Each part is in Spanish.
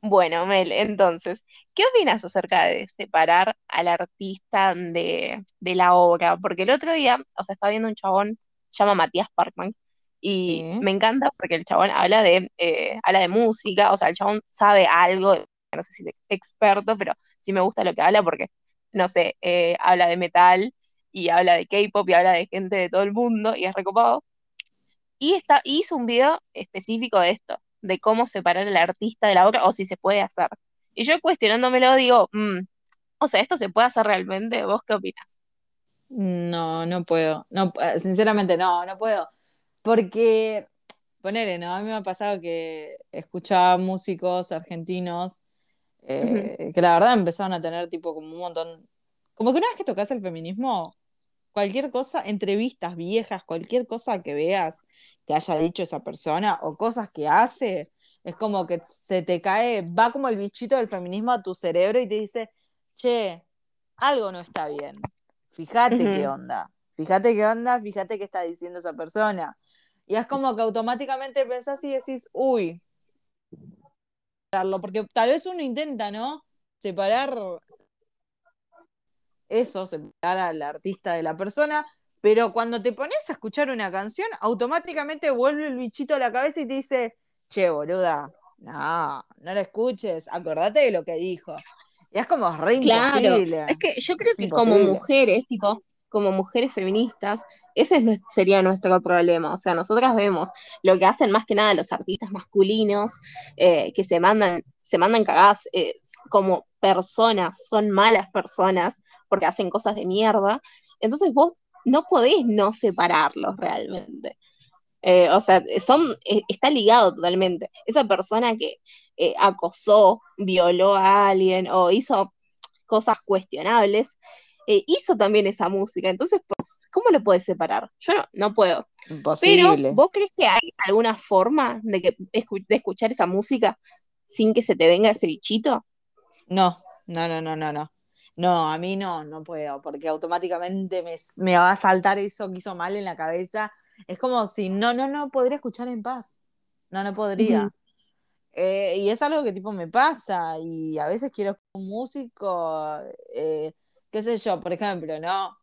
Bueno, Mel, entonces, ¿qué opinas acerca de separar al artista de, de la obra? Porque el otro día, o sea, estaba viendo un chabón, se llama Matías Parkman, y Sí. me encanta porque el chabón habla de, eh, habla de música, o sea, el chabón sabe algo, no sé si de experto, pero sí me gusta lo que habla porque, no sé, eh, habla de metal y habla de K-pop y habla de gente de todo el mundo y es recopado. Y está, hizo un video específico de esto, de cómo separar al artista de la obra o si se puede hacer. Y yo cuestionándomelo digo, "Mm, o sea, ¿esto se puede hacer realmente? ¿Vos qué opinas? No, no puedo. No, eh, sinceramente no, no puedo. Porque, ponele, ¿no? A mí me ha pasado que escuchaba músicos argentinos eh, que la verdad empezaron a tener tipo como un montón. Como que una vez que tocas el feminismo, cualquier cosa, entrevistas viejas, cualquier cosa que veas que haya dicho esa persona o cosas que hace, es como que se te cae, va como el bichito del feminismo a tu cerebro y te dice, che, algo no está bien. Fíjate qué onda. Fíjate qué onda, fíjate qué está diciendo esa persona. Y es como que automáticamente pensás y decís, uy, porque tal vez uno intenta, ¿no? Separar eso, separar al artista de la persona, pero cuando te pones a escuchar una canción, automáticamente vuelve el bichito a la cabeza y te dice, che, boluda, no, no lo escuches, acordate de lo que dijo. Y es como re Claro, imposible, es que yo creo es que como mujeres, tipo, como mujeres feministas, ese es sería nuestro problema. O sea, nosotras vemos lo que hacen más que nada los artistas masculinos, eh, que se mandan, se mandan cagadas eh, como personas, son malas personas porque hacen cosas de mierda. Entonces vos no podés no separarlos realmente. Eh, o sea, son, eh, está ligado totalmente. Esa persona que acosó, violó a alguien o hizo cosas cuestionables, eh, hizo también esa música. Entonces, pues, ¿cómo lo puedes separar? Yo no, no puedo. Pero, Imposible. ¿vos crees que hay alguna forma de, que, de escuchar esa música sin que se te venga ese bichito? No, no, no, no, no, no. No, a mí no, no puedo, porque automáticamente me, me va a saltar eso que hizo mal en la cabeza. Es como si no, no, no podría escuchar en paz. No, no podría. Eh, y es algo que tipo me pasa y a veces quiero un músico, eh, qué sé yo, por ejemplo, ¿no?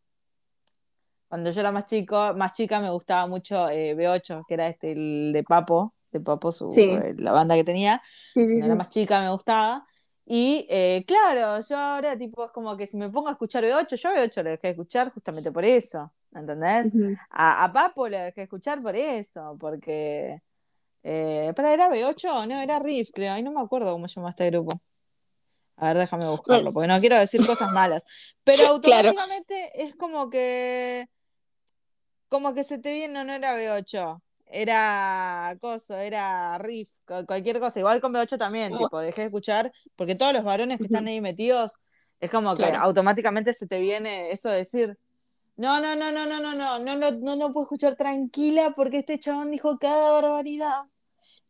Cuando yo era más chico, más chica me gustaba mucho eh, B8, que era este, el de Papo, de Papo, su, Sí, eh, la banda que tenía. sí, sí, Cuando era más chica me gustaba. Y eh, claro, yo ahora tipo es como que si me pongo a escuchar B8, yo a B8 lo dejé de escuchar justamente por eso, ¿entendés? A, a Papo lo dejé de escuchar por eso, porque... Eh, ¿para era B8? No, era Riff, creo. Y no me acuerdo cómo se llama este grupo. A ver, déjame buscarlo, porque no quiero decir cosas malas. Pero claro, automáticamente es como que como que se te viene, no, era B8, era coso, era riff, cu- cualquier cosa. Igual con B8 también, bu- tipo, dejé de escuchar, porque todos los varones que están ahí metidos, es como que claro. automáticamente se te viene eso de decir, no, no, no, no, no, no, no, no, no, no, no puedo escuchar tranquila porque este chabón dijo cada barbaridad,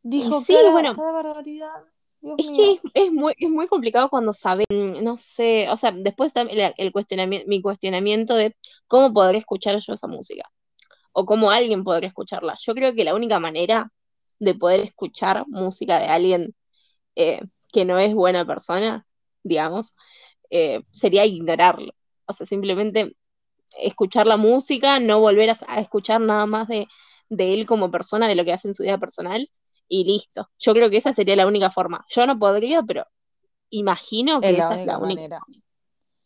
dijo sí, cada, bueno, cada barbaridad, Dios es que es, es muy, es muy complicado cuando saben, no sé, o sea, después también el, el cuestionamiento, mi cuestionamiento de cómo podré escuchar yo esa música. o cómo alguien podría escucharla. Yo creo que la única manera de poder escuchar música de alguien eh, que no es buena persona, digamos, eh, sería ignorarlo. O sea, simplemente escuchar la música, no volver a, a escuchar nada más de, de él como persona, de lo que hace en su vida personal, y listo. Yo creo que esa sería la única forma. Yo no podría, pero imagino que esa es la única. manera.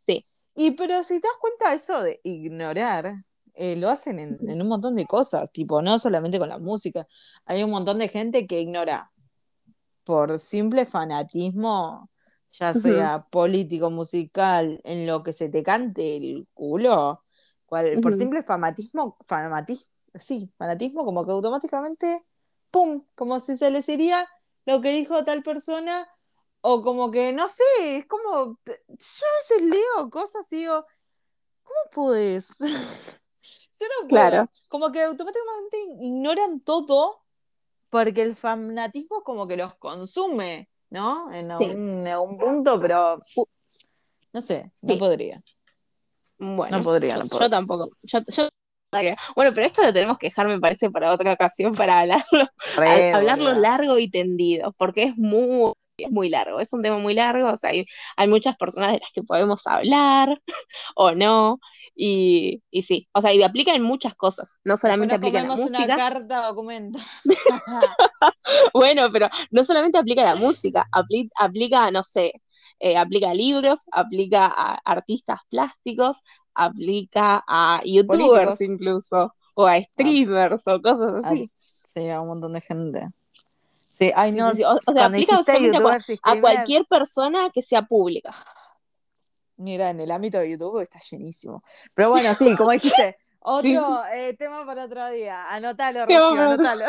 Sí. Y pero si te das cuenta eso de ignorar, eh, lo hacen en, en un montón de cosas, tipo, no solamente con la música. Hay un montón de gente que ignora por simple fanatismo, ya sea político, musical, en lo que se te cante el culo, cual- por simple fanatismo, fanatismo, sí, fanatismo, como que automáticamente, ¡pum! Como si se les iría lo que dijo tal persona, o como que, no sé, es como, yo a veces leo cosas y digo, ¿cómo podés? Yo no Claro. puedo. Como que automáticamente ignoran todo porque el fanatismo como que los consume, ¿no? En algún, punto, pero no sé, no sí. podría. No Bueno, podría, no yo podría. tampoco. Yo, yo- bueno, pero esto lo tenemos que dejar, me parece, para otra ocasión, para hablarlo, a- Re, hablarlo largo y tendido, porque es muy es muy largo, es un tema muy largo, o sea, hay, hay muchas personas de las que podemos hablar o no, y, y sí, o sea, y aplica en muchas cosas, no solamente aplica en la música. una carta documento. bueno, pero no solamente aplica a la música, aplica, aplica no sé, eh, aplica a libros, aplica a artistas plásticos, aplica a youtubers incluso, o a streamers o cosas así. sí, a un montón de gente. Sí, ay, no, O, sea, aplica a, cualquier persona que sea pública. Mira, en el ámbito de YouTube está llenísimo. Pero bueno, sí, como dijiste, otro eh, tema para otro día. Anótalo, Rocío, anótalo.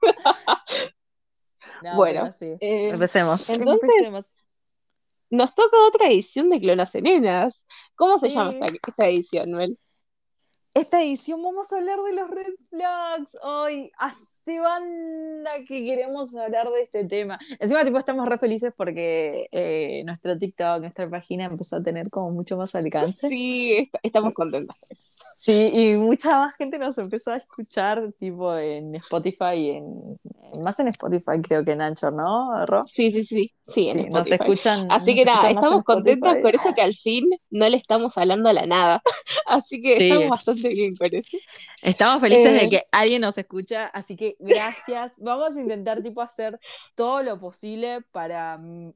bueno, eh, empecemos. Entonces, nos toca otra edición de Clonas Nenas. ¿Cómo se llama esta, edición, Noel? Esta edición vamos a hablar de los red flags. Hoy hace banda que queremos hablar de este tema. Encima, tipo, estamos re felices porque eh, nuestro TikTok, nuestra página empezó a tener como mucho más alcance. Sí, estamos contentos. Sí, y mucha más gente nos empezó a escuchar, tipo, en Spotify, en, más en Spotify creo que en Anchor, ¿no, Ro? Sí, sí, sí, sí, en Nos escuchan. Así que nada, estamos contentos por eso que al fin no le estamos hablando a la nada. Así que estamos bastante Estamos felices de eh, que alguien nos escucha, así que gracias. Vamos a intentar, tipo, hacer todo lo posible para, mm,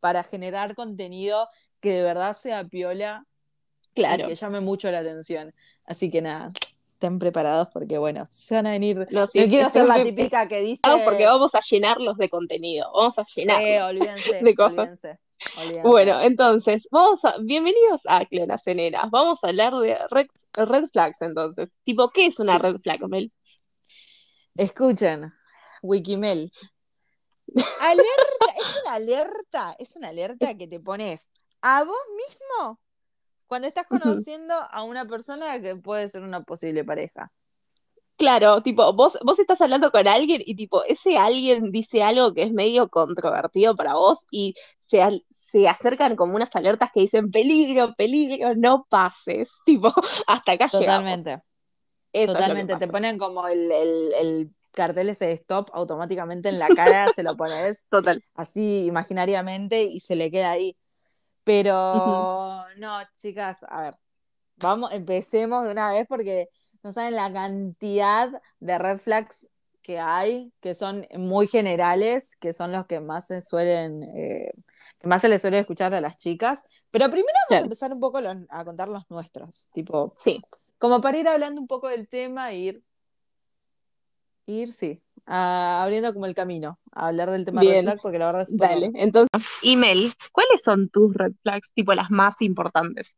para generar contenido que de verdad sea piola Claro. que llame mucho la atención. Así que nada, estén preparados porque, bueno, se van a venir. No, quiero ser la típica que dice. porque vamos a llenarlos de contenido. Vamos a llenarlos eh, olvídense, de cosas. Bueno, entonces, vamos a. Bienvenidos a Clonas Ceneras. Vamos a hablar de red, red flags, entonces. Tipo, ¿qué es una red flag, Mel? Escuchen, Wikimel. Alerta, es una alerta, es una alerta que te pones a vos mismo cuando estás conociendo a una persona que puede ser una posible pareja. Claro, tipo, vos, vos estás hablando con alguien y tipo, ese alguien dice algo que es medio controvertido para vos y se, se acercan como unas alertas que dicen peligro, peligro, no pases. Tipo, hasta acá Totalmente. Totalmente. Te ponen como el, el, cartel ese de stop automáticamente en la cara, se lo pones Total. así imaginariamente y se le queda ahí. Pero no, chicas, a ver, vamos, empecemos de una vez porque no saben la cantidad de red flags que hay, que son muy generales, que son los que más se suelen, eh, que más se les suele escuchar a las chicas. Pero primero vamos a empezar un poco a contar los nuestros, tipo, sí. como para ir hablando un poco del tema e ir, ir, sí, abriendo como el camino a hablar del tema red flag porque la verdad es Dale, entonces, email, ¿cuáles son tus red flags, tipo las más importantes?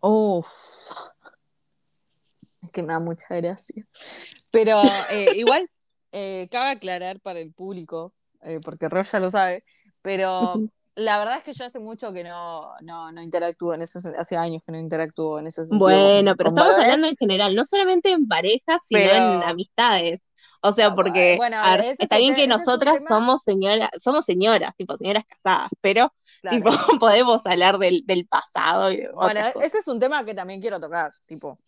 Uff. Que me da mucha gracia. Pero eh, igual, eh, cabe aclarar para el público, eh, porque Ro ya lo sabe, pero la verdad es que yo hace mucho que no, no, no interactúo en eso, hace años que no interactúo en eso. Bueno, pero estamos hablando en general, no solamente en parejas, sino en amistades. O sea, porque está bien que nosotras somos señoras, somos señoras, tipo señoras casadas, pero tipo podemos hablar del, del pasado y Bueno, ese es un tema que también quiero tocar, tipo,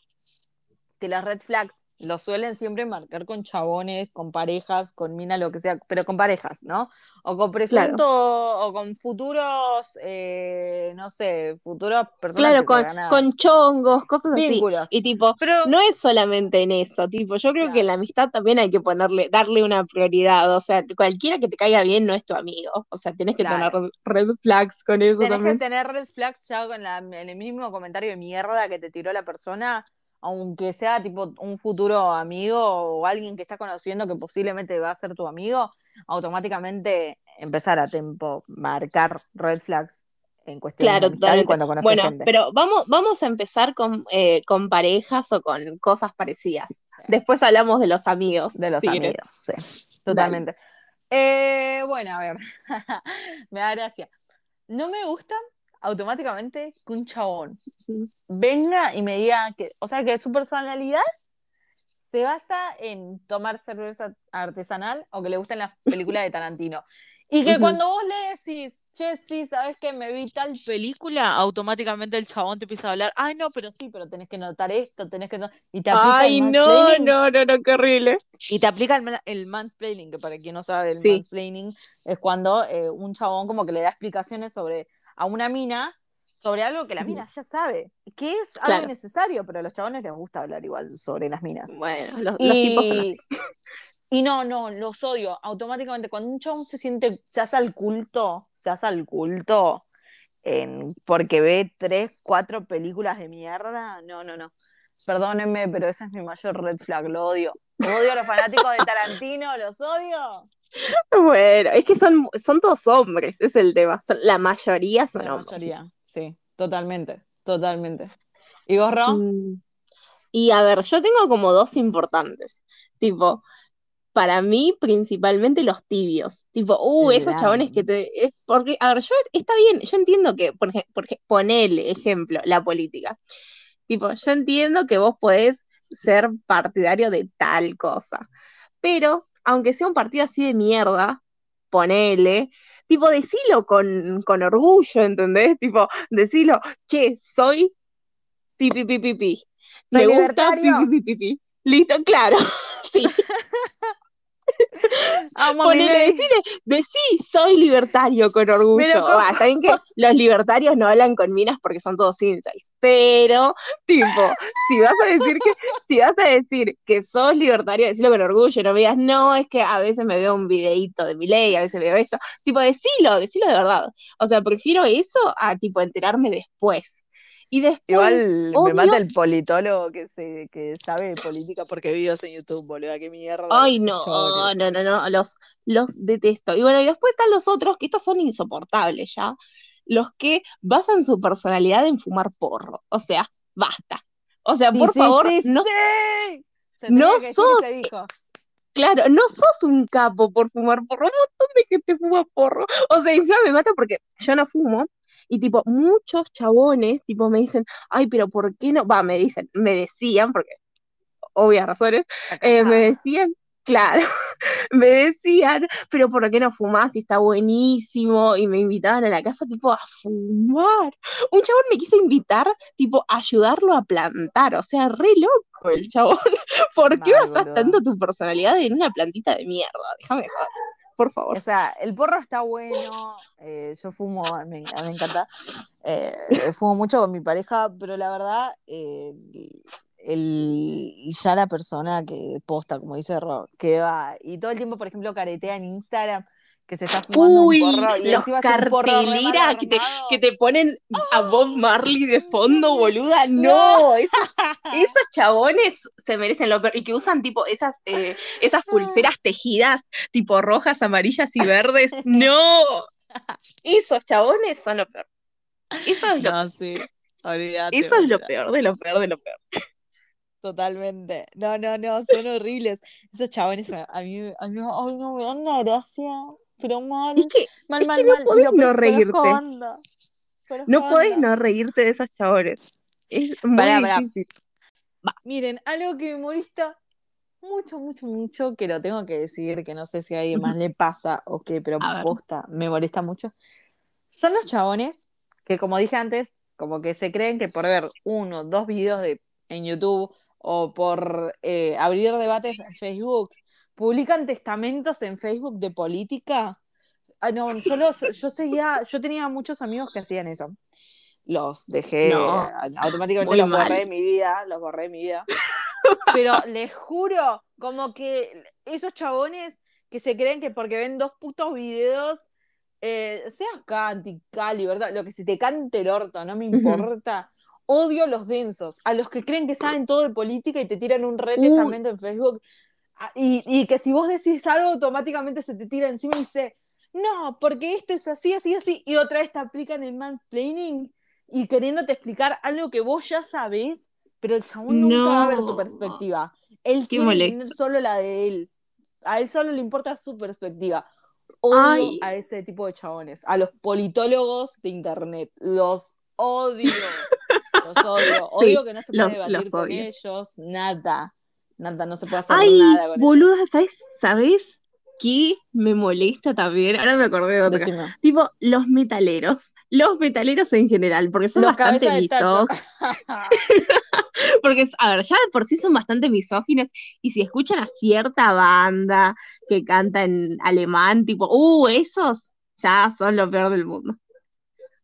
que las red flags lo suelen siempre marcar con chabones, con parejas, con mina, lo que sea, pero con parejas, ¿no? O con presunto, o con futuros, eh, no sé, futuras personas. Claro, con, chongos, cosas Vínculos. así. Y tipo, pero, no es solamente en eso, tipo, yo creo que en la amistad también hay que ponerle, darle una prioridad. O sea, cualquiera que te caiga bien no es tu amigo. O sea, tienes que tener red flags con eso tienes también. que tener red flags ya con en el mismo comentario de mierda que te tiró la persona aunque sea tipo un futuro amigo o alguien que estás conociendo que posiblemente va a ser tu amigo, automáticamente empezar a tiempo marcar red flags en cuestión de amistad cuando conoces bueno, pero vamos, vamos a empezar con, eh, con parejas o con cosas parecidas. Después hablamos de los amigos. De los amigos, sí, totalmente. Eh, bueno, a ver, me da gracia. No me gusta automáticamente que un chabón venga y me diga que, o sea, que su personalidad se basa en tomar cerveza artesanal o que le gustan las películas de Tarantino. Y que Ujú. cuando vos le decís, che, sí, ¿sabes que me vi tal película? Automáticamente el chabón te empieza a hablar, ay, no, pero sí, pero tenés que notar esto, tenés que... no-". Y te aplica Ay, el no, no, no, no, qué horrible. Y te aplica el, el mansplaining, que para quien no sabe, el Sí. mansplaining es cuando eh, un chabón como que le da explicaciones sobre a una mina sobre algo que la mina ya sabe, que es algo Claro. innecesario, pero a los chabones les gusta hablar igual sobre las minas. Bueno, los, los tipos son así. Y no, no, los odio. Automáticamente, cuando un chabón se siente, se hace al culto, se hace al culto en, porque ve tres, cuatro películas de mierda, no, no, no. Perdónenme, pero ese es mi mayor red flag, lo odio. Odio a los fanáticos de Tarantino, los odio. Bueno, es que son, son todos hombres, es el tema. Son- la mayoría son La hombres. mayoría, sí, totalmente, totalmente. ¿Y vos, Ro? Mm. Y a ver, yo tengo como dos importantes. Tipo, para mí, principalmente los tibios. Tipo, uh, esos chabones que te. es- porque, a ver, yo está bien, yo entiendo que, por ejemplo, ponele ejemplo, la política. Tipo, yo entiendo que vos podés ser partidario de tal cosa. Pero, aunque sea un partido así de mierda, ponele, tipo, decilo con, con orgullo, ¿entendés? Tipo, decilo, che, soy pi, pi, pi, pi, pi. Me gusta pi, pi, pi, pi. Listo, claro. Sí, Amo a ponele, decile, decí, soy libertario con orgullo. Ah, saben que los libertarios no hablan con minas porque son todos incels, pero, tipo, si vas a decir que, si vas a decir que sos libertario, decilo con orgullo, no me digas, no, es que a veces me veo un videíto de mi ley, a veces veo esto, tipo, decilo, decilo de verdad. O sea, prefiero eso a, tipo, enterarme después. Y después, Igual me mata el politólogo que se que sabe de política porque videos en YouTube, boludo. Qué mierda. Ay, no, no, no, no, los, los detesto. Y bueno, y después están los otros, que estos son insoportables ya, los que basan su personalidad en fumar porro. O sea, basta. O sea, Sí, por sí, favor, sí, no. Se no sos- se dijo. claro, no sos un capo por fumar porro. Un montón de gente fuma porro. O sea, y encima me mata porque yo no fumo. Y tipo, muchos chabones, tipo, me dicen, ay, pero ¿por qué no? Va, me dicen, me decían, porque obvias razones, eh, me decían, claro, me decían, pero ¿por qué no fumás? Y está buenísimo. Y me invitaban a la casa, tipo, a fumar. Un chabón me quiso invitar, tipo, a ayudarlo a plantar. O sea, re loco el chabón. ¿Por qué boludo. tanto tu personalidad en una plantita de mierda? Déjame joder, por favor. O sea, el porro está bueno. eh, yo fumo, me, me encanta. eh, fumo mucho con mi pareja, pero la verdad, eh, el, ya la persona que posta, como dice Ro, que va y todo el tiempo, por ejemplo, caretea en Instagram que se está fumando Uy, un porro y los carteleras que te, que te ponen a Bob Marley de fondo, boluda. No. Esos, esos chabones se merecen lo peor. Y que usan tipo esas, eh, esas pulseras tejidas, tipo rojas, amarillas y verdes. No, esos chabones son lo peor. Eso es lo, No, sí. Olvídate, eso es lo peor, de lo peor, de lo peor. Totalmente. No, no, no, son horribles. Esos chabones a, mí, a mí, ay, no me dan una gracia, pero mal, Es que mal, es mal, que no mal. podés no reírte. onda, no podés no reírte de esos chabones. Es muy Pará, pará. difícil. Miren, algo que me molesta mucho, mucho, mucho, que lo tengo que decir, que no sé si a alguien más le pasa o qué, pero A ver. posta, me molesta mucho. Son los chabones que, como dije antes, como que se creen que por ver uno, dos videos de, en YouTube o por eh, abrir debates en Facebook, publican testamentos en Facebook de política. Ah, no, yo, los- yo seguía, yo tenía muchos amigos que hacían eso. Los dejé, No, automáticamente los mal. borré de mi vida, los borré de mi vida. Pero les juro, como que esos chabones que se creen que porque ven dos putos videos, eh, seas cantical, ¿verdad? Lo que se te cante el orto, no me importa. Odio los densos, a los que creen que saben todo de política y te tiran un re testamento en Facebook. Ah, Y, y que si vos decís algo, automáticamente se te tira encima y dice, no, porque esto es así, así, así. Y otra vez te aplican el mansplaining y queriéndote explicar algo que vos ya sabés, pero el chabón nunca va a ver tu No. perspectiva. Él Qué quiere tener solo la de él. A él solo le importa su perspectiva. Odio Ay. a ese tipo de chabones, a los politólogos de internet. Los odio. Los odio. Odio que no se puede los- debatir los con ellos. Nada. Nada, no se puede hacer Ay, nada con boluda, ¿sabes? ¿Sabes? qué me molesta también? Ahora me acordé de otra. Decime. Tipo, los metaleros. Los metaleros en general, porque son Los bastante misóginos. Porque, a ver, ya de por sí son bastante misóginos. Y si escuchan a cierta banda que canta en alemán, tipo, uh, esos ya son lo peor del mundo.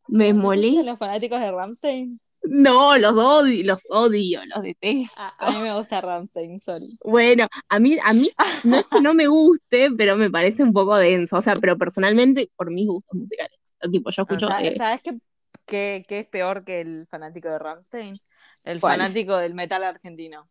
Me ¿No te gustan molesta. los fanáticos de Ramstein? No, los odio, los odio, los detesto. A, a mí me gusta Ramstein, sorry. Bueno, a mí, a mí no es que no me guste, pero me parece un poco denso. O sea, pero personalmente, por mis gustos musicales. Tipo, yo O escucho. sea, eh, ¿Sabes qué, qué, qué es peor que el fanático de Ramstein? El ¿Cuál? fanático del metal argentino.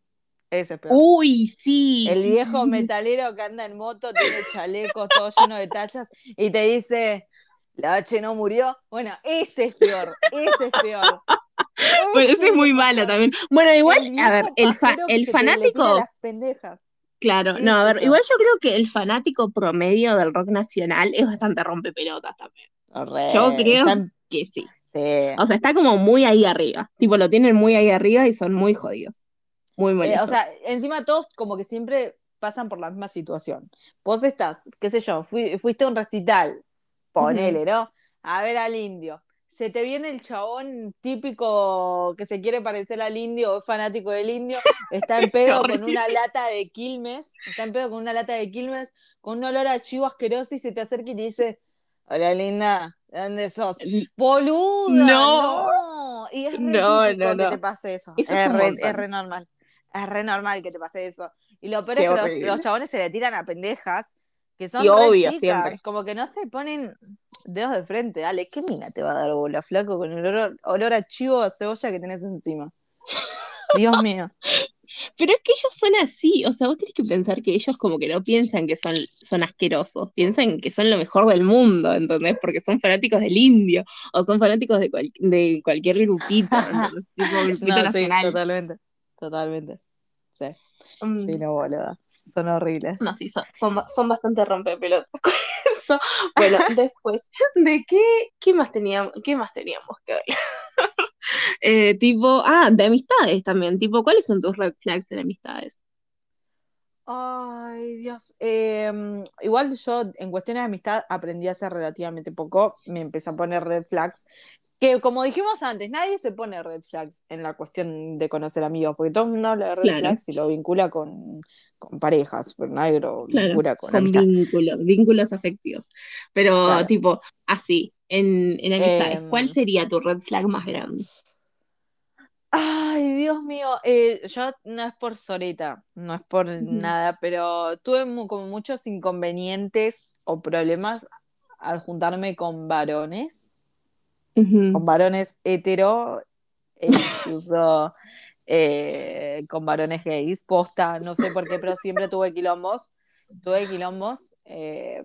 Ese es peor. Uy, sí. el viejo sí. metalero que anda en moto, tiene chalecos todo lleno de tachas y te dice, la H no murió. Bueno, ese es peor, ese es peor. Ese es muy malo también. Bueno, igual, el a ver, el, fa- el fanático. las. Claro, no, a ver, igual yo creo que el fanático promedio del rock nacional es bastante rompepelotas también. Yo Re, creo están- que sí. sí. O sea, está como muy ahí arriba. Tipo, lo tienen muy ahí arriba y son muy jodidos. Muy Eh, molestos. o sea, encima todos como que siempre pasan por la misma situación. Vos estás, qué sé yo, fui- fuiste a un recital, ponele, ¿no? A ver al indio. Se te viene el chabón típico que se quiere parecer al indio o es fanático del indio, está en pedo con una lata de Quilmes, está en pedo con una lata de Quilmes, con un olor a chivo asqueroso y se te acerca y te dice, hola linda, ¿de dónde sos? Boluda, No. no. Y es re No, no, que no. te pase eso. Eso es es, re, es re normal. Es re normal que te pase eso. Y lo peor Qué es que los, los chabones se le tiran a pendejas que son Y re obvio, chicas, siempre. como que no se ponen dedos de frente. Dale, ¿qué mina te va a dar bola, flaco, con el olor, olor a chivo a cebolla que tenés encima? Dios mío. Pero es que ellos son así, o sea, vos tenés que pensar que ellos como que no piensan que son, son asquerosos, piensan que son lo mejor del mundo, ¿entendés? Porque son fanáticos del indio, o son fanáticos de, cual- de cualquier grupito. Tipo grupito No, sí, totalmente. Totalmente. Sí, Mm. sí, no, boluda. Son horribles. No, sí, son, son, son bastante rompepelotas eso. Bueno, después, ¿de qué, qué más teníamos, qué más teníamos que hablar? Eh, tipo, ah, de amistades también, tipo, ¿cuáles son tus red flags en amistades? Ay, Dios. Em, igual yo en cuestiones de amistad aprendí hace relativamente poco. Me empecé a poner red flags. Que como dijimos antes, nadie se pone red flags en la cuestión de conocer amigos, porque todo el mundo habla de red Claro. flags y lo vincula con, con parejas, pero nadie lo Claro, vincula con, con vínculos, vínculos afectivos. Pero, Claro. tipo, así, en, en amistades, Em, ¿cuál sería tu red flag más grande? Ay, Dios mío, eh, yo no es por soreta, no es por nada, pero tuve como muchos inconvenientes o problemas al juntarme con varones. Con varones hetero e incluso eh, con varones gays, posta, no sé por qué, pero siempre tuve quilombos, tuve quilombos, eh,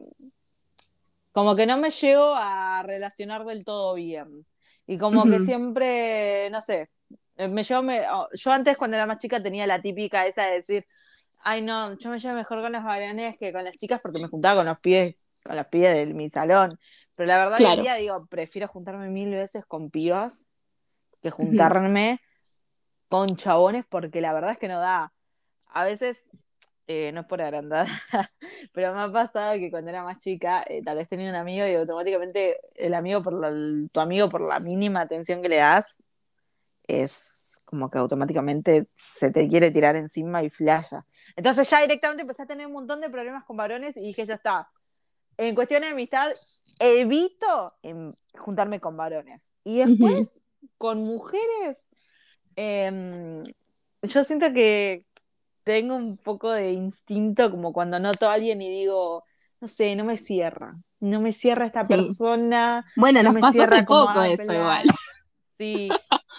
como que no me llego a relacionar del todo bien, y como que siempre, no sé, eh, me llevo, me- oh, yo antes cuando era más chica tenía la típica esa de decir, ay no, yo me llevo mejor con los varones que con las chicas porque me juntaba con los pibes, con los pibes de mi salón, pero la verdad Claro. día digo, prefiero juntarme mil veces con pibas que juntarme con chabones porque la verdad es que no da. A veces, eh, no es por agrandar, pero me ha pasado que cuando era más chica, eh, tal vez tenía un amigo y automáticamente el amigo por la- el- tu amigo por la mínima atención que le das, es como que automáticamente se te quiere tirar encima y flasha. Entonces ya directamente empecé a tener un montón de problemas con varones y dije, ya está. En cuestión de amistad, evito juntarme con varones. Y después, con mujeres, em, yo siento que tengo un poco de instinto como cuando noto a alguien y digo, no sé, no me cierra. No me cierra esta Sí. persona. Bueno, no nos me pasó cierra hace poco eso igual. Sí,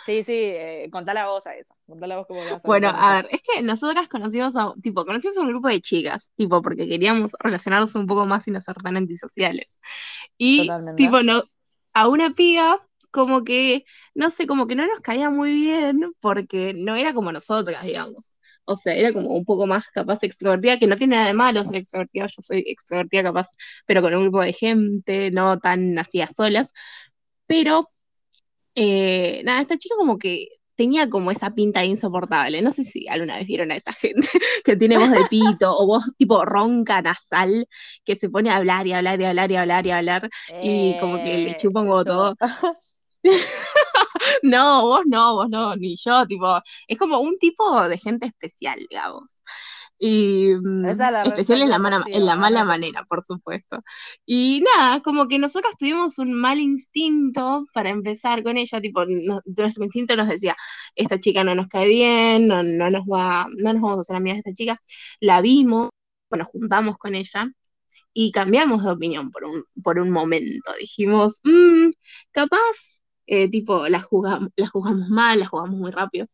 sí, sí, eh, contá la voz a esa. Contá la voz como vas a Bueno, contar a ver, es que nosotras conocimos a, tipo, conocimos a un grupo de chicas, tipo, porque queríamos relacionarnos un poco más y no ser tan antisociales. Y, Totalmente. tipo, no, a una piba, como que, no sé, como que no nos caía muy bien, porque no era como nosotras, digamos. O sea, era como un poco más capaz extrovertida, que no tiene nada de malo ser extrovertida, yo soy extrovertida capaz, pero con un grupo de gente, no tan así a solas. Pero, eh, nada, esta chica como que tenía como esa pinta insoportable. No sé si alguna vez vieron a esa gente que tiene voz de pito o voz tipo ronca nasal que se pone a hablar y hablar y hablar y hablar y hablar y como que le Eh, chupa un todo. No, vos no, vos no, ni yo, tipo, es como un tipo de gente especial, digamos. Y mm, Esa la especial en la, mala- Rocío, en la mala anoten. manera, por supuesto. Y nada, como que nosotros tuvimos un mal instinto para empezar con ella, tipo, no- nuestro instinto nos decía, esta chica no nos cae bien, no, no nos va, no nos vamos a hacer amigas de esta chica. La vimos, nos juntamos con ella y cambiamos de opinión por un, por un momento. Dijimos, "Mm, capaz, eh, tipo, la jugamos, la jugamos mal, la jugamos muy rápido.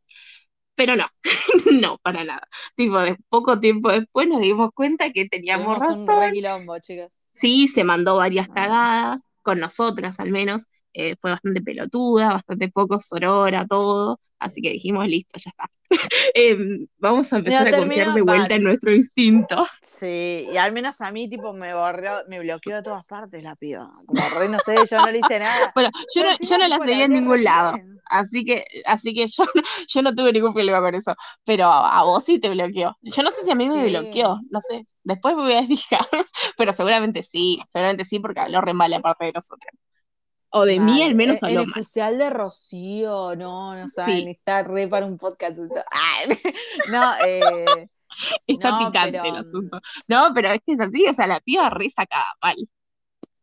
Pero no, no, para nada. Tipo, de poco tiempo después nos dimos cuenta que teníamos un quilombo, chicas. Sí, se mandó varias Ah. cagadas, con nosotras al menos. eh, fue bastante pelotuda, bastante poco sorora, todo. Así que dijimos, listo, ya está. Em, vamos a empezar a confiar de vuelta en nuestro instinto. Sí, y al menos a mí, tipo, me borró, me bloqueó de todas partes la piba. Como re, no sé, yo no le hice nada. Bueno, yo Pero no, yo no la tipo, le seguía en ningún lado. Así que, así que yo, no- yo no tuve ningún problema con eso. Pero a, a vos sí te bloqueó. Yo no sé si a mí me bloqueó, no sé. Después me voy a fijar. Pero seguramente sí, seguramente sí, porque habló re mal aparte de nosotros. O de mí Mal. al menos En, en habló mal. especial de Rocío, no, no saben, Sí, está re para un podcast. Ay, no, eh, está no, picante pero el mm, asunto. No, pero es que es así, o sea, la piba re sacada mal.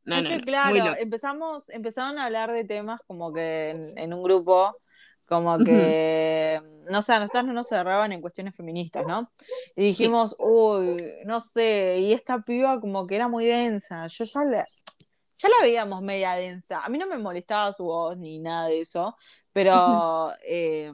No, es no, que no, claro, empezamos, empezaron a hablar de temas como que en, en un grupo, como que, no sé, a nosotros no nos cerraban en cuestiones feministas, ¿no? Y Sí, dijimos, uy, no sé, y esta piba como que era muy densa, yo ya la, ya la veíamos media densa, a mí no me molestaba su voz ni nada de eso, pero, eh,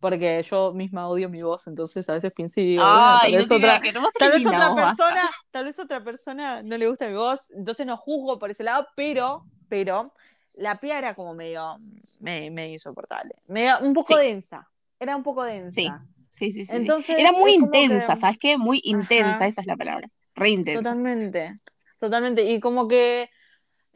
porque yo misma odio mi voz, entonces a veces pienso y digo, bueno, tal vez otra, que tal vez otra basta. persona, tal vez otra persona no le gusta mi voz, entonces no juzgo por ese lado, pero, pero, la piba era como medio, me- medio insoportable, medio, un poco Sí, densa, era un poco densa. sí, sí, sí, sí. Era Entonces muy es como intensa, que, ¿sabes qué? Muy intensa, ajá, esa es la palabra. Re intensa. totalmente, totalmente, y como que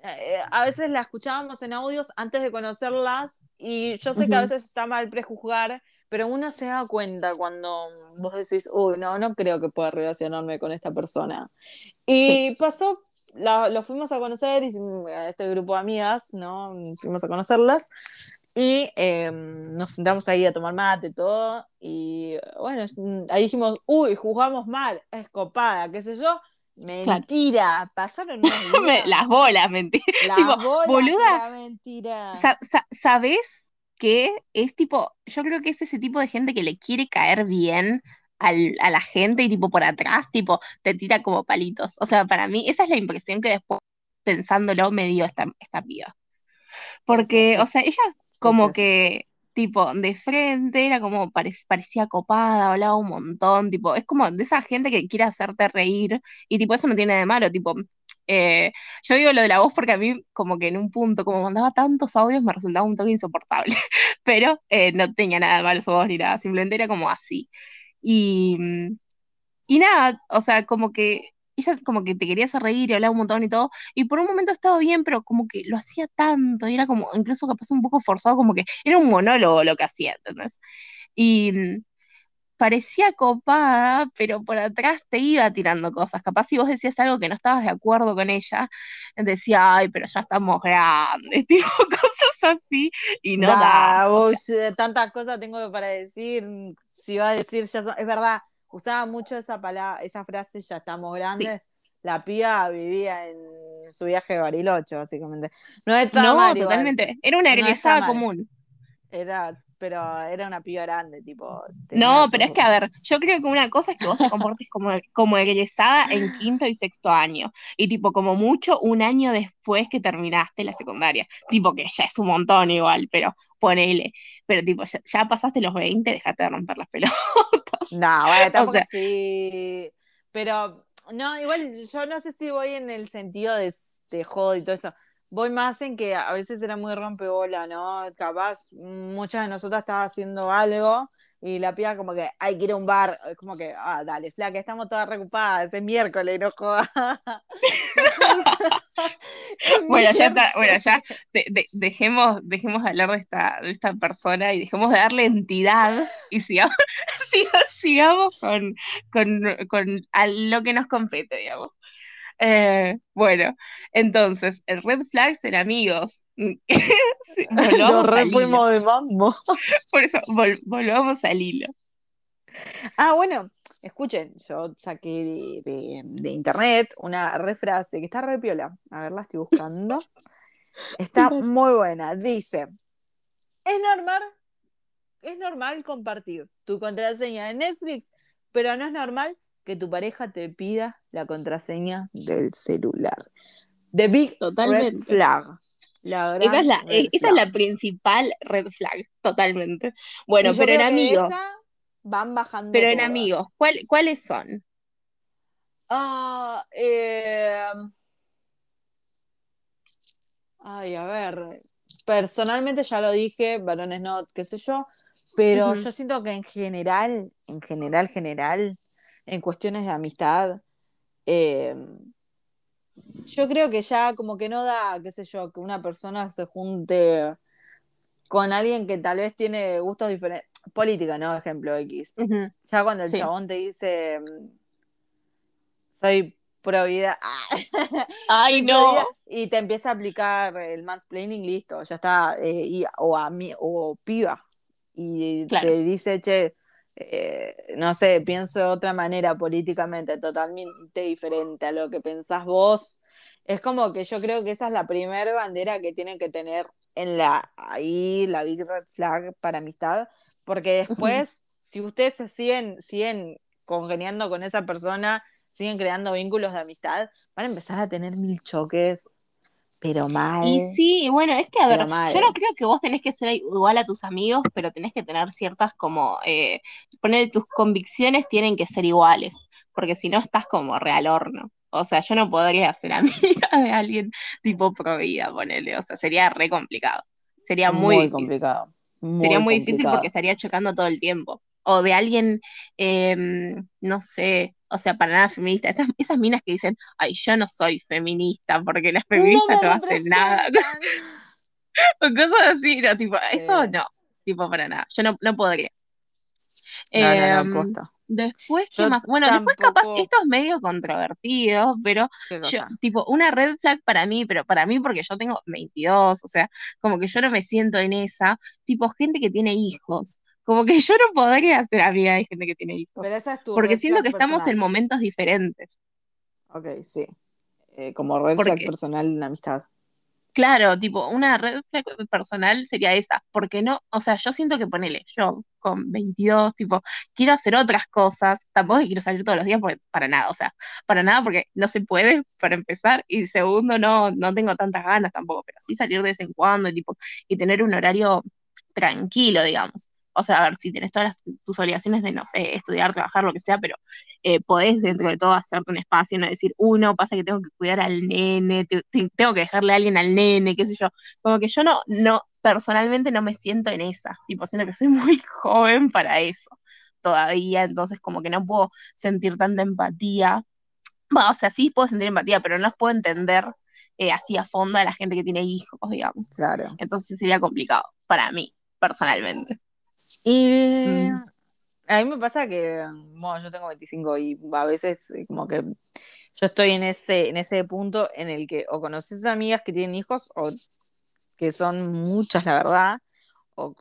eh, a veces la escuchábamos en audios antes de conocerlas y yo sé que a veces está mal prejuzgar, pero uno se da cuenta cuando vos decís, uy, no, no creo que pueda relacionarme con esta persona. Sí, Y pasó, la- lo fuimos a conocer, y a este grupo de amigas, ¿no? Fuimos a conocerlas y eh, nos sentamos ahí a tomar mate y todo. Y bueno, ahí dijimos, uy, jugamos mal, es copada, qué sé yo. Claro. Mentira, pasaron unos Me- Las bolas, mentira. Tipo, Las bolas que boluda, mentira. sa- sa- ¿sabés qué? Es tipo, yo creo que es ese tipo de gente que le quiere caer bien al- a la gente y tipo por atrás, tipo, te tira como palitos. O sea, para mí, esa es la impresión que después, pensándolo, me dio esta, esta piba. Porque, o sea, ella como que, tipo, de frente era como, parec- parecía copada, hablaba un montón, tipo, es como de esa gente que quiere hacerte reír y tipo, eso no tiene de malo, tipo, eh, yo digo lo de la voz porque a mí como que en un punto, como mandaba tantos audios, me resultaba un toque insoportable, pero eh, no tenía nada de malo su voz ni nada, simplemente era como así. Y, mm, y nada, o sea, como que ella como que te quería hacer reír y hablaba un montón y todo, y por un momento estaba bien, pero como que lo hacía tanto, y era como, incluso capaz un poco forzado, como que era un monólogo lo que hacía, ¿entendés? Y mm, parecía copada, pero por atrás te iba tirando cosas. Capaz si vos decías algo que no estabas de acuerdo con ella, decía, ay, pero ya estamos grandes, tipo cosas así, y no da. Da, O sea, vos, tantas cosas tengo para decir. Si va a decir, ya es verdad, usaba mucho esa palabra, esa frase, ya estamos sí. grandes. La piba vivía en su viaje de Bariloche, básicamente. No No, mal igual, totalmente. Era una egresada común. Era, pero era una piba grande, tipo, No, pero es sus... que, a ver, yo creo que una cosa es que vos te comportes como, como egresada en quinto y sexto año. Y tipo, como mucho, un año después que terminaste la secundaria. Tipo, que ya es un montón igual, pero ponele. Pero tipo, ya, ya pasaste los 20, dejate de romper las pelotas. No, bueno, O tampoco sea, así. Pero, no, igual yo no sé si voy en el sentido de, de joda y todo eso. Voy más en que a veces era muy rompebola, ¿no? Capaz muchas de nosotras estaba haciendo algo y la piba como que, hay que ir a un bar, es como que, ah, dale, flaca, estamos todas reocupadas, es miércoles, no jodas. bueno, ya está, bueno, ya dejemos, dejemos de hablar de esta, de esta persona y dejemos de darle entidad y sigamos, sigamos con, con, con lo que nos compete, digamos. Eh, bueno, entonces, el red flags en amigos. volvamos al hilo. de mambo. Por eso, volvamos al hilo. Ah, bueno, escuchen, yo saqué de, internet una refrase que está re piola. A ver, la estoy buscando. Está muy buena. Dice: Es normal, es normal compartir tu contraseña de Netflix, pero no es normal que tu pareja te pida la contraseña del celular. The Big Red Flag. esa, es la, esa es la, principal red flag, totalmente. Bueno, pero en amigos. Van bajando. Pero en amigos, ¿cuáles son? Ah, eh, ay, a ver. Personalmente ya lo dije, varones no, qué sé yo, pero yo siento que en general, en general, general, en cuestiones de amistad, eh, yo creo que ya como que no da, qué sé yo, que una persona se junte con alguien que tal vez tiene gustos diferentes. Política, ¿no? Ejemplo X. Ya cuando el chabón te dice, soy pro vida. Ay, no. Y te empieza a aplicar el mansplaining, listo, ya está. Eh, o a mí, o piba. Y te dice, che, eh, no sé, pienso de otra manera políticamente, totalmente diferente a lo que pensás vos. Es como que yo creo que esa es la primera bandera que tienen que tener en la ahí la big red flag para amistad, porque después, si ustedes se siguen, siguen congeniando con esa persona, siguen creando vínculos de amistad, van a empezar a tener mil choques pero mal. Y sí, bueno, es que a ver, yo no creo que vos tenés que ser igual a tus amigos, pero tenés que tener ciertas como, eh, poner tus convicciones tienen que ser iguales, porque si no estás como real horno. O sea, yo no podría ser amiga de alguien tipo pro vida, ponele, o sea, sería re complicado. Sería muy, complicado. sería muy difícil porque estaría chocando todo el tiempo. O de alguien, em, no sé, o sea, para nada feminista. Esas, esas minas que dicen, ay, yo no soy feminista, porque las feministas no, hacen nada. o cosas así, no, tipo, eso no, tipo, para nada. Yo no, no podría. No, em, Después, ¿qué más? Bueno, después capaz, esto es medio controvertido, pero yo, tipo, una red flag para mí, pero para mí porque yo tengo 22, o sea, como que yo no me siento en esa, tipo, gente que tiene hijos, como que yo no podría ser amiga de gente que tiene hijos. Pero esa es tu porque siento que estamos en momentos diferentes. Ok, sí. Eh, como red flag personal en amistad. Claro, tipo, una red flag personal sería esa. Porque no, o sea, yo siento que ponele, yo con 22, tipo, quiero hacer otras cosas. Tampoco quiero salir todos los días porque, para nada, o sea, para nada porque no se puede, para empezar. Y segundo, no, no tengo tantas ganas tampoco, pero sí salir de vez en cuando y, tipo, y tener un horario tranquilo, digamos o sea, a ver, si tienes todas tus obligaciones de, no sé, estudiar, trabajar, lo que sea, pero eh, podés dentro de todo hacerte un espacio, no decir, uno, pasa que tengo que cuidar al nene, tengo que dejarle a alguien al nene, qué sé yo. Como que yo no, no, personalmente no me siento en esa, tipo, siento que soy muy joven para eso todavía, entonces como que no puedo sentir tanta empatía. Bueno, o sea, sí puedo sentir empatía, pero no los puedo entender eh, así a fondo a la gente que tiene hijos, digamos. Claro. Entonces sería complicado para mí, personalmente. Y mm. a mí me pasa que, bueno, yo tengo 25 y a veces eh, como que yo estoy en ese, en ese punto en el que o conoces amigas que tienen hijos o que son muchas, la verdad, o,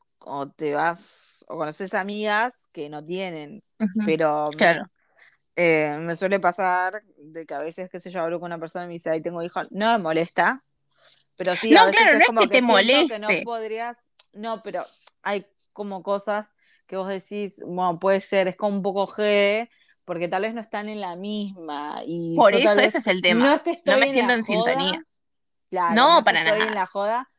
te vas, o conoces amigas que no tienen, pero claro. Eh, me suele pasar de que a veces, qué sé yo, hablo con una persona y me dice, ay, tengo hijos, no me molesta, pero sí, a veces es como que, te moleste. no podrías, no, pero hay como cosas que vos decís, bueno, puede ser, es como un poco G, porque tal vez no están en la misma. Y Por eso ese es el tema. No es que estoy me siento en, sintonía. Claro, no, para nada. Estoy en la joda,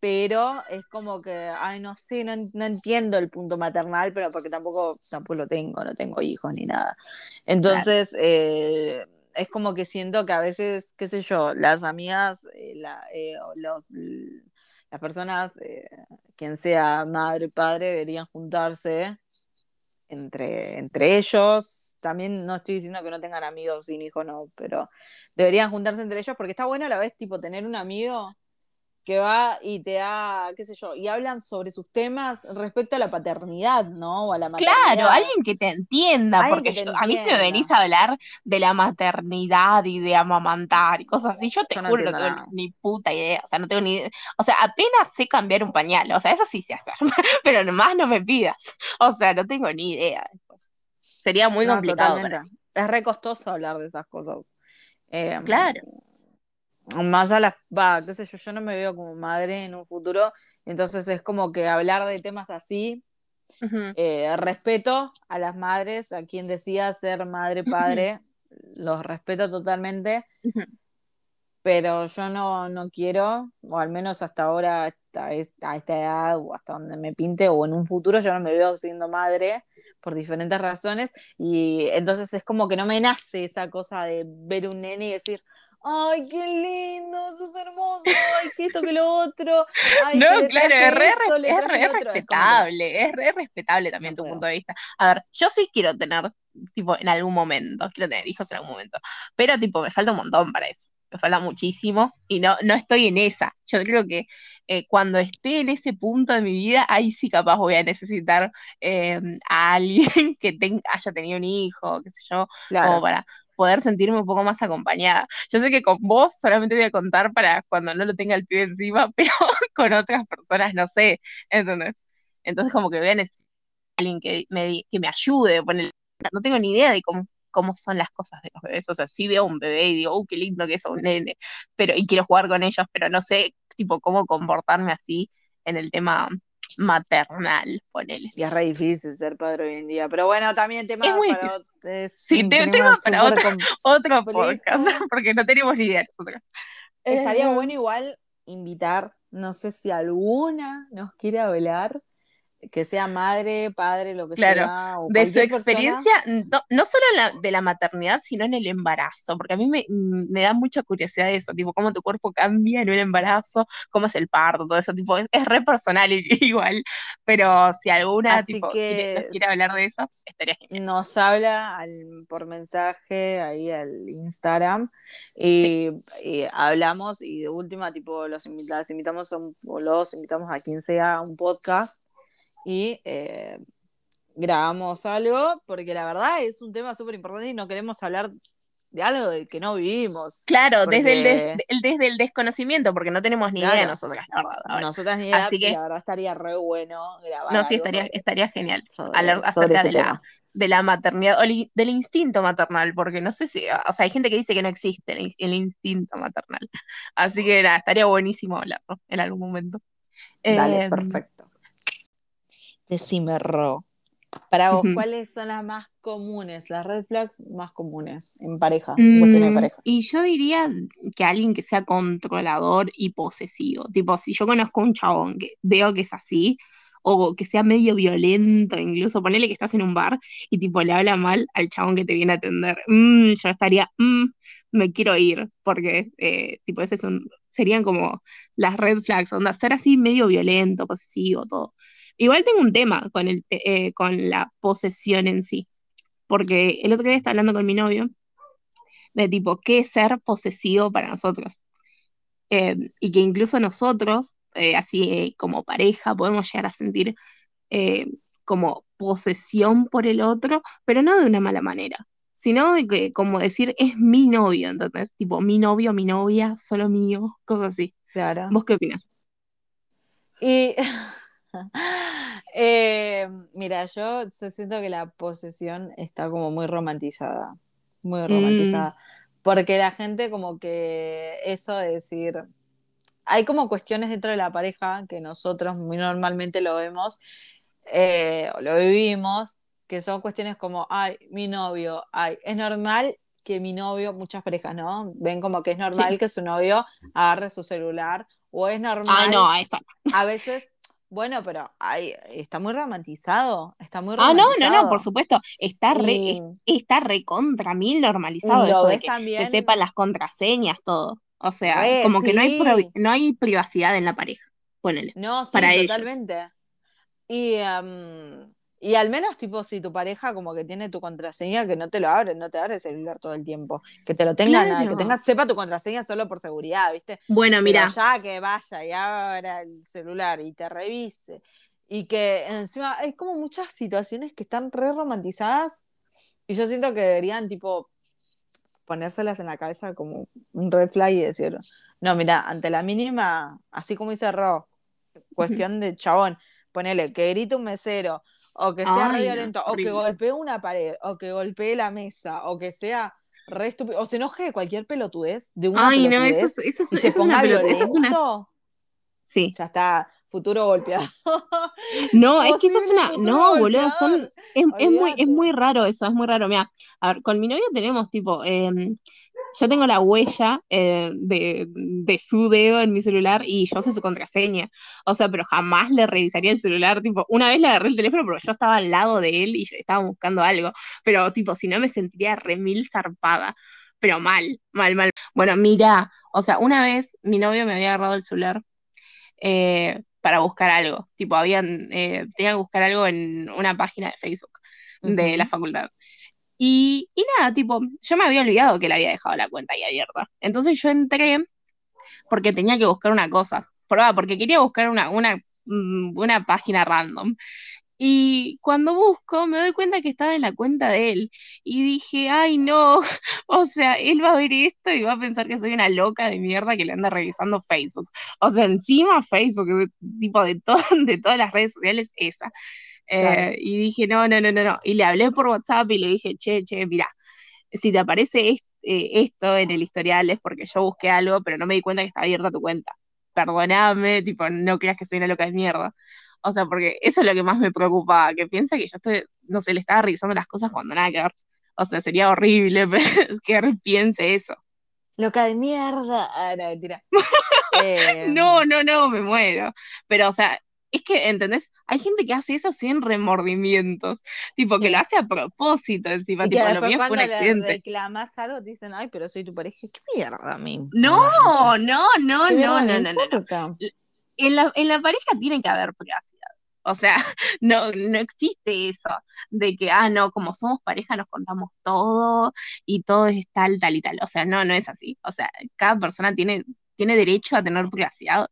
pero es como que, ay, no sé, no, entiendo el punto maternal, pero porque tampoco, tampoco lo tengo, no tengo hijos ni nada. Entonces, eh, es como que siento que a veces, qué sé yo, las amigas, eh, la, eh, los, las personas, eh, quien sea madre, padre, deberían juntarse entre, entre ellos. También no estoy diciendo que no tengan amigos sin hijos, no, pero deberían juntarse entre ellos porque está bueno a la vez, tipo, tener un amigo que va y te da, qué sé yo, y hablan sobre sus temas respecto a la paternidad, ¿no? O a la maternidad. Claro, alguien que te entienda, porque a mí si me venís a hablar de la maternidad y de amamantar y cosas así, yo te juro no tengo ni puta idea, o sea, no tengo ni idea, o sea, apenas sé cambiar un pañal, o sea, eso sí sé hacer, pero nomás no me pidas, o sea, no tengo ni idea después. Sería muy complicado. Es re costoso hablar de esas cosas. Em, claro más a las, va, qué sé yo, yo no me veo como madre en un futuro, entonces es como que hablar de temas así, eh, respeto a las madres, a quien decía ser madre, padre, los respeto totalmente, pero yo no, no quiero, o al menos hasta ahora, a esta, edad, o hasta donde me pinte, o en un futuro yo no me veo siendo madre por diferentes razones, y entonces es como que no me nace esa cosa de ver un nene y decir, ay, qué lindo, sos hermoso, ay, que esto, que lo otro. no, claro, es re, respetable, es re respetable también tu punto de vista. A ver, yo sí quiero tener, tipo, en algún momento, quiero tener hijos en algún momento, pero, tipo, me falta un montón para eso. Me falta muchísimo y no, no estoy en esa. Yo creo que eh, cuando esté en ese punto de mi vida, ahí sí capaz voy a necesitar em, a alguien que haya tenido un hijo, qué sé yo, como para poder sentirme un poco más acompañada. Yo sé que con vos solamente voy a contar para cuando no lo tenga el pibe encima, pero con otras personas no sé, ¿entendés? Entonces como que voy a necesitar alguien que me, que me ayude, no tengo ni idea de cómo, cómo son las cosas de los bebés, o sea, sí veo un bebé y digo, ¡uh, qué lindo que es un nene! Pero, y quiero jugar con ellos, pero no sé, tipo, cómo comportarme así en el tema maternal, ponele. Y es re difícil ser padre hoy en día. Pero bueno, también tema es muy para, sí, tema, para otro, otro podcast, porque no tenemos ni idea nosotros. Estaría eh, bueno igual invitar, no sé si alguna nos quiere hablar que sea madre, padre, lo que sea. de su experiencia, no, solo de la maternidad, sino en el embarazo, porque a mí me, da mucha curiosidad eso, tipo, cómo tu cuerpo cambia en un embarazo, cómo es el parto, todo eso, tipo, es, re personal igual, pero si alguna tipo, quiere, hablar de eso, estaría genial. Nos habla por mensaje ahí al Instagram y, hablamos y de última, tipo, los invitamos o los invitamos a quien sea a un podcast y eh, grabamos algo, porque la verdad es un tema súper importante y no queremos hablar de algo que no vivimos. Claro, desde, el desde el desconocimiento, porque no tenemos ni idea nosotras, la verdad. Nosotras ni idea, Así que, la verdad estaría re bueno grabar. No, sí, estaría, estaría genial. hablar acerca de la, de la maternidad, o del instinto maternal, porque no sé si, o sea, hay gente que dice que no existe el, instinto maternal. Así que nada, estaría buenísimo hablarlo en algún momento. Dale, em, perfecto. Decime, Ro. Para vos, ¿cuáles son las más comunes, las red flags más comunes en pareja, en cuestión de mm, pareja? Y yo diría que alguien que sea controlador y posesivo. Tipo, si yo conozco a un chabón que veo que es así, o que sea medio violento, incluso ponele que estás en un bar y tipo le habla mal al chabón que te viene a atender. Mm, yo estaría, mm, me quiero ir, porque eh, tipo ese es un, serían como las red flags, onda, ser así medio violento, posesivo, todo. Igual tengo un tema con, el, eh, con la posesión en sí, porque el otro día estaba hablando con mi novio de tipo, ¿qué es ser posesivo para nosotros? Eh, y que incluso nosotros, eh, así como pareja, podemos llegar a sentir como posesión por el otro, pero no de una mala manera, sino de que, como decir, es mi novio, entonces, tipo, mi novio, mi novia, solo mío, cosas así. Claro. ¿Vos qué opinas? Y Eh, mira, yo, siento que la posesión está como muy romantizada, muy mm. romantizada, porque la gente como que eso de decir, hay como cuestiones dentro de la pareja que nosotros muy normalmente lo vemos eh, o lo vivimos, que son cuestiones como, ay, mi novio, ay, es normal que mi novio, muchas parejas, ¿no? Ven como que es normal que su novio agarre su celular o es normal. no, a veces Bueno, pero ay, está muy romantizado, está muy Ah, no, no, no, romantizado. por supuesto. Está re, Y- está re contra mil normalizado eso de que también- se sepan las contraseñas, todo. O sea, Re, como que no hay, no hay privacidad en la pareja. Ponele. No, sí, para ellos. totalmente. Y, em, y al menos, tipo, si tu pareja como que tiene tu contraseña, que no te lo abre, no te abre el celular todo el tiempo. Que te lo tenga nada, que Claro. tenga, sepa tu contraseña solo por seguridad, ¿viste? Bueno, Pero mira, ya que vaya y abra el celular y te revise. Y que encima hay como muchas situaciones que están re romantizadas. Y yo siento que deberían, tipo, ponérselas en la cabeza como un red flag y decir, no, mira, ante la mínima, así como dice Ro, cuestión de chabón, ponele que grite un mesero, o que sea Ay, re no, violento, o que golpee una pared, o que golpee la mesa, o que sea re estúpido, o se enoje de cualquier pelotudez, de una ay, no, eso es, eso es, y eso es una pelota. Eso es una. violento, Sí. ya está, futuro golpeado. No, es que eso es una. No, boludo, son. Es, es muy, es muy raro eso, es muy raro. Mira, a ver, con mi novio tenemos tipo. em, yo tengo la huella eh, de, de su dedo en mi celular y yo sé su contraseña. O sea, pero jamás le revisaría el celular. Tipo, una vez le agarré el teléfono porque yo estaba al lado de él y yo estaba buscando algo. Pero, tipo, si no me sentiría remil zarpada. Pero mal, mal, mal. Bueno, mira, o sea, una vez mi novio me había agarrado el celular eh, para buscar algo. Tipo, habían, eh, tenía que buscar algo en una página de Facebook de la facultad. Y, y nada, tipo, yo me había olvidado que le había dejado la cuenta ahí abierta. Entonces yo entré porque tenía que buscar una cosa. Ah, porque quería buscar una, una, mm, una página random. Y cuando busco, me doy cuenta que estaba en la cuenta de él. Y dije, ay, no. O sea, él va a ver esto y va a pensar que soy una loca de mierda que le anda revisando Facebook. O sea, encima Facebook, tipo de, to- de todas las redes sociales, esa. Eh, y dije, no, no, no, no, no. Y le hablé por WhatsApp y le dije, che, che, mira, si te aparece est- eh, esto en el historial es porque yo busqué algo, pero no me di cuenta que está abierta tu cuenta. Perdóname, tipo, no creas que soy una loca de mierda. O sea, porque eso es lo que más me preocupa, que piensa que yo estoy, no sé, le estaba revisando las cosas cuando nada que ver. O sea, sería horrible que él piense eso. Loca de mierda. Ah, no, mentira. Eh, No, no, no, me muero. Pero, o sea, es que, ¿entendés? Hay gente que hace eso sin remordimientos. Tipo, que Sí. lo hace a propósito encima. Y Tipo, lo mío fue un cuando le accidente. reclamas algo te dicen, ay, pero soy tu pareja. ¿Qué mierda, me No, no, no, ¿Qué no, no, no, no? En la, en la pareja tiene que haber privacidad. O sea, no, no existe eso de que, ah, no, como somos pareja nos contamos todo y todo es tal, tal y tal. O sea, no, no es así. O sea, cada persona tiene, tiene derecho a tener privacidad.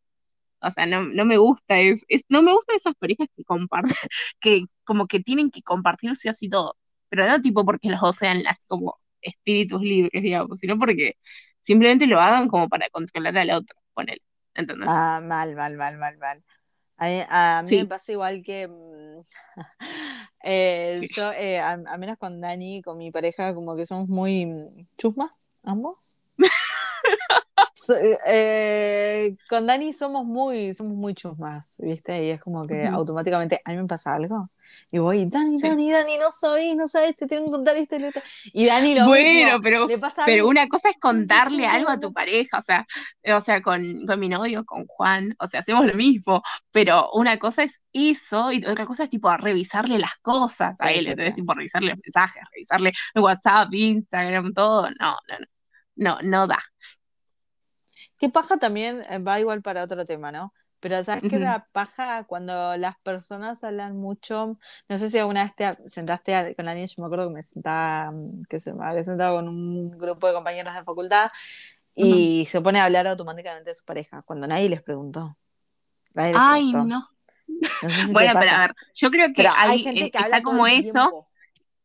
O sea, no, no me gusta, es, es- no me gustan esas parejas que comparten, que como que tienen que compartir sí o sí todo. Pero no tipo porque los dos sean las como espíritus libres, digamos, sino porque simplemente lo hagan como para controlar al otro, ponele. ¿Entendés? Ah, mal, mal, mal, mal, mal. A mí, a mí me pasa igual que mm, eh, Sí. yo, eh, a, a menos con Dani, con mi pareja, como que somos muy mm, chusmas, ambos. So- eh, con Dani somos muy, somos muy chusmas, ¿viste? Y es como que automáticamente a mí me pasa algo. Y voy, Dani, Sí. Dani, Dani, no sabés, no sabés, te tengo que contar esto y otro. Y Dani lo Bueno, mismo, pero, le pasa pero una cosa es contarle algo a tu pareja, o sea, o sea, con, con mi novio, con Juan, o sea, hacemos lo mismo, pero una cosa es eso y otra cosa es tipo revisarle las cosas a Sí, él, sí, entonces tipo revisarle los mensajes, revisarle WhatsApp, Instagram, todo, no, no, no, no, no da. Qué paja también eh, va igual para otro tema, ¿no? Pero ¿sabes qué da paja cuando las personas hablan mucho? No sé si alguna vez te sentaste a- con alguien, yo me acuerdo que me sentaba, mm, que se me había sentado con un grupo de compañeros de facultad y se pone a hablar automáticamente de su pareja, cuando nadie les preguntó. Nadie les Ay, preguntó. no. No sé si Bueno, pero a ver, yo creo que hay hay, gente eh, que está habla como eso tiempo.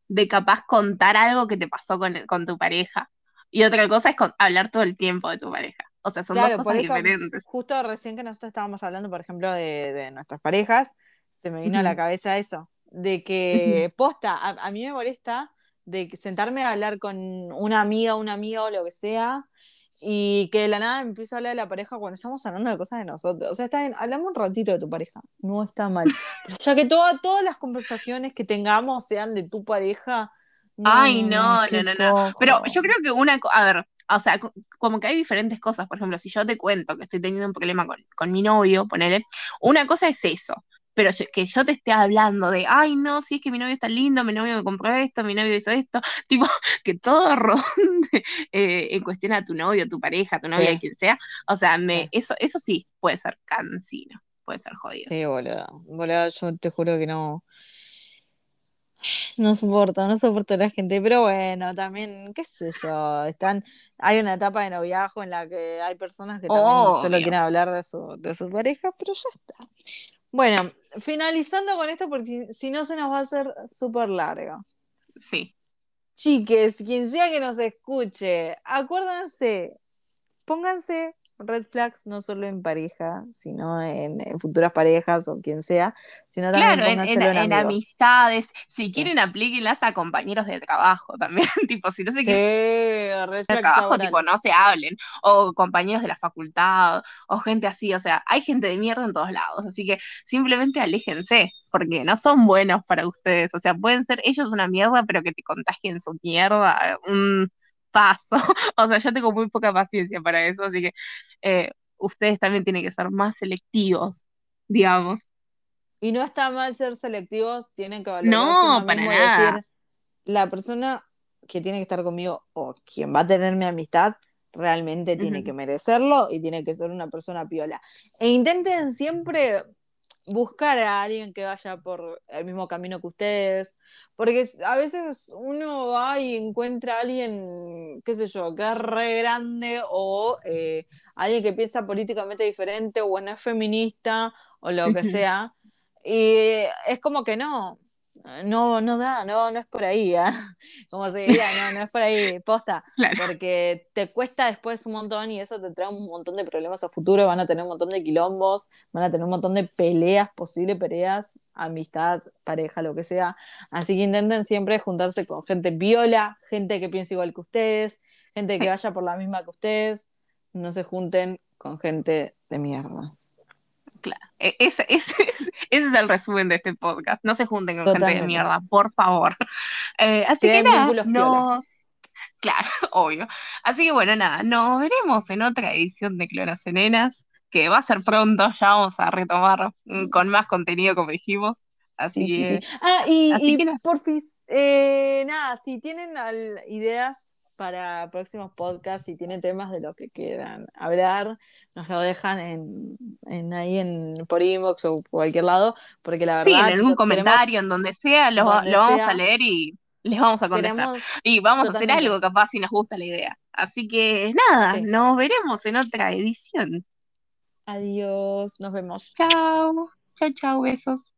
de capaz contar algo que te pasó con, con tu pareja. Y otra cosa es con- hablar todo el tiempo de tu pareja. O sea, son Claro, dos por cosas eso, diferentes. justo recién que nosotros estábamos hablando, por ejemplo, de, de nuestras parejas, se me vino a la cabeza eso, de que posta, a, a mí me molesta de sentarme a hablar con una amiga, un amigo o lo que sea, y que de la nada me empiece a hablar de la pareja cuando estamos hablando de cosas de nosotros. O sea, está bien, hablamos un ratito de tu pareja, no está mal. Ya que toda- todas las conversaciones que tengamos sean de tu pareja, Ay, no, no, no, no. Pero yo creo que una, a ver, o sea, co- como que hay diferentes cosas. Por ejemplo, si yo te cuento que estoy teniendo un problema con, con mi novio, ponele, una cosa es eso. pero que yo te esté hablando de, ay, no, si es que mi novio está lindo, mi novio me compró esto, mi novio hizo esto, tipo, que todo ronde eh, en cuestión a tu novio, tu pareja, tu novia, quien sea, o sea, me, eso, eso sí puede ser cansino, puede ser jodido. Sí, boludo, boludo, yo te juro que no, no soporto, no soporto a la gente, pero bueno, también, qué sé yo, están, hay una etapa de noviazgo en la que hay personas que también solo quieren hablar de su, de su pareja, pero ya está. Bueno, finalizando con esto, porque si no se nos va a hacer súper largo. Sí. Chiques, quien sea que nos escuche, acuérdense, pónganse red flags no solo en pareja, sino en, futuras parejas o quien sea, sino también claro, en, amistades. Si quieren, aplíquenlas a compañeros de trabajo también. tipo, si no se quieren de trabajo, tipo, no se hablen. O compañeros de la facultad, o gente así. O sea, hay gente de mierda en todos lados. Así que simplemente aléjense, porque no son buenos para ustedes. O sea, pueden ser ellos una mierda, pero que te contagien su mierda. Un paso. o sea, yo tengo muy poca paciencia para eso, así que eh, ustedes también tienen que ser más selectivos, digamos. Y no está mal ser selectivos, tienen que valorar. No, para nada. Decir, la persona que tiene que estar conmigo o quien va a tener mi amistad realmente tiene que merecerlo y tiene que ser una persona piola. E intenten siempre buscar a alguien que vaya por el mismo camino que ustedes, porque a veces uno va y encuentra a alguien, qué sé yo, que es re grande o eh, alguien que piensa políticamente diferente o no es feminista o lo que sea, y es como que no, no, no da, no, no es por ahí, ¿eh? como se diría, no, no es por ahí, posta, porque te cuesta después un montón y eso te trae un montón de problemas a futuro, van a tener un montón de quilombos, van a tener un montón de peleas, posibles peleas, amistad, pareja, lo que sea, así que intenten siempre juntarse con gente viola, gente que piensa igual que ustedes, gente que vaya por la misma que ustedes, no se junten con gente de mierda. Claro, e-, ese, ese, es el resumen de este podcast. No se junten con gente de mierda, por favor. Eh, así que nada, nos... Claro, obvio. Así que bueno, nada, nos veremos en otra edición de Clonas Nenas, que va a ser pronto, ya vamos a retomar con más contenido, como dijimos. Así que... Ah, y, y porfis, eh, nada, si tienen ideas para próximos podcasts, si tienen temas de lo que quieran hablar, nos lo dejan en, ahí en por inbox o cualquier lado, porque la verdad... Sí, en algún comentario, en donde sea, lo, vamos a leer y les vamos a contestar. y vamos a hacer algo capaz si nos gusta la idea. Así que nada, nos veremos en otra edición. Adiós, nos vemos. Chao, chao, chao, besos.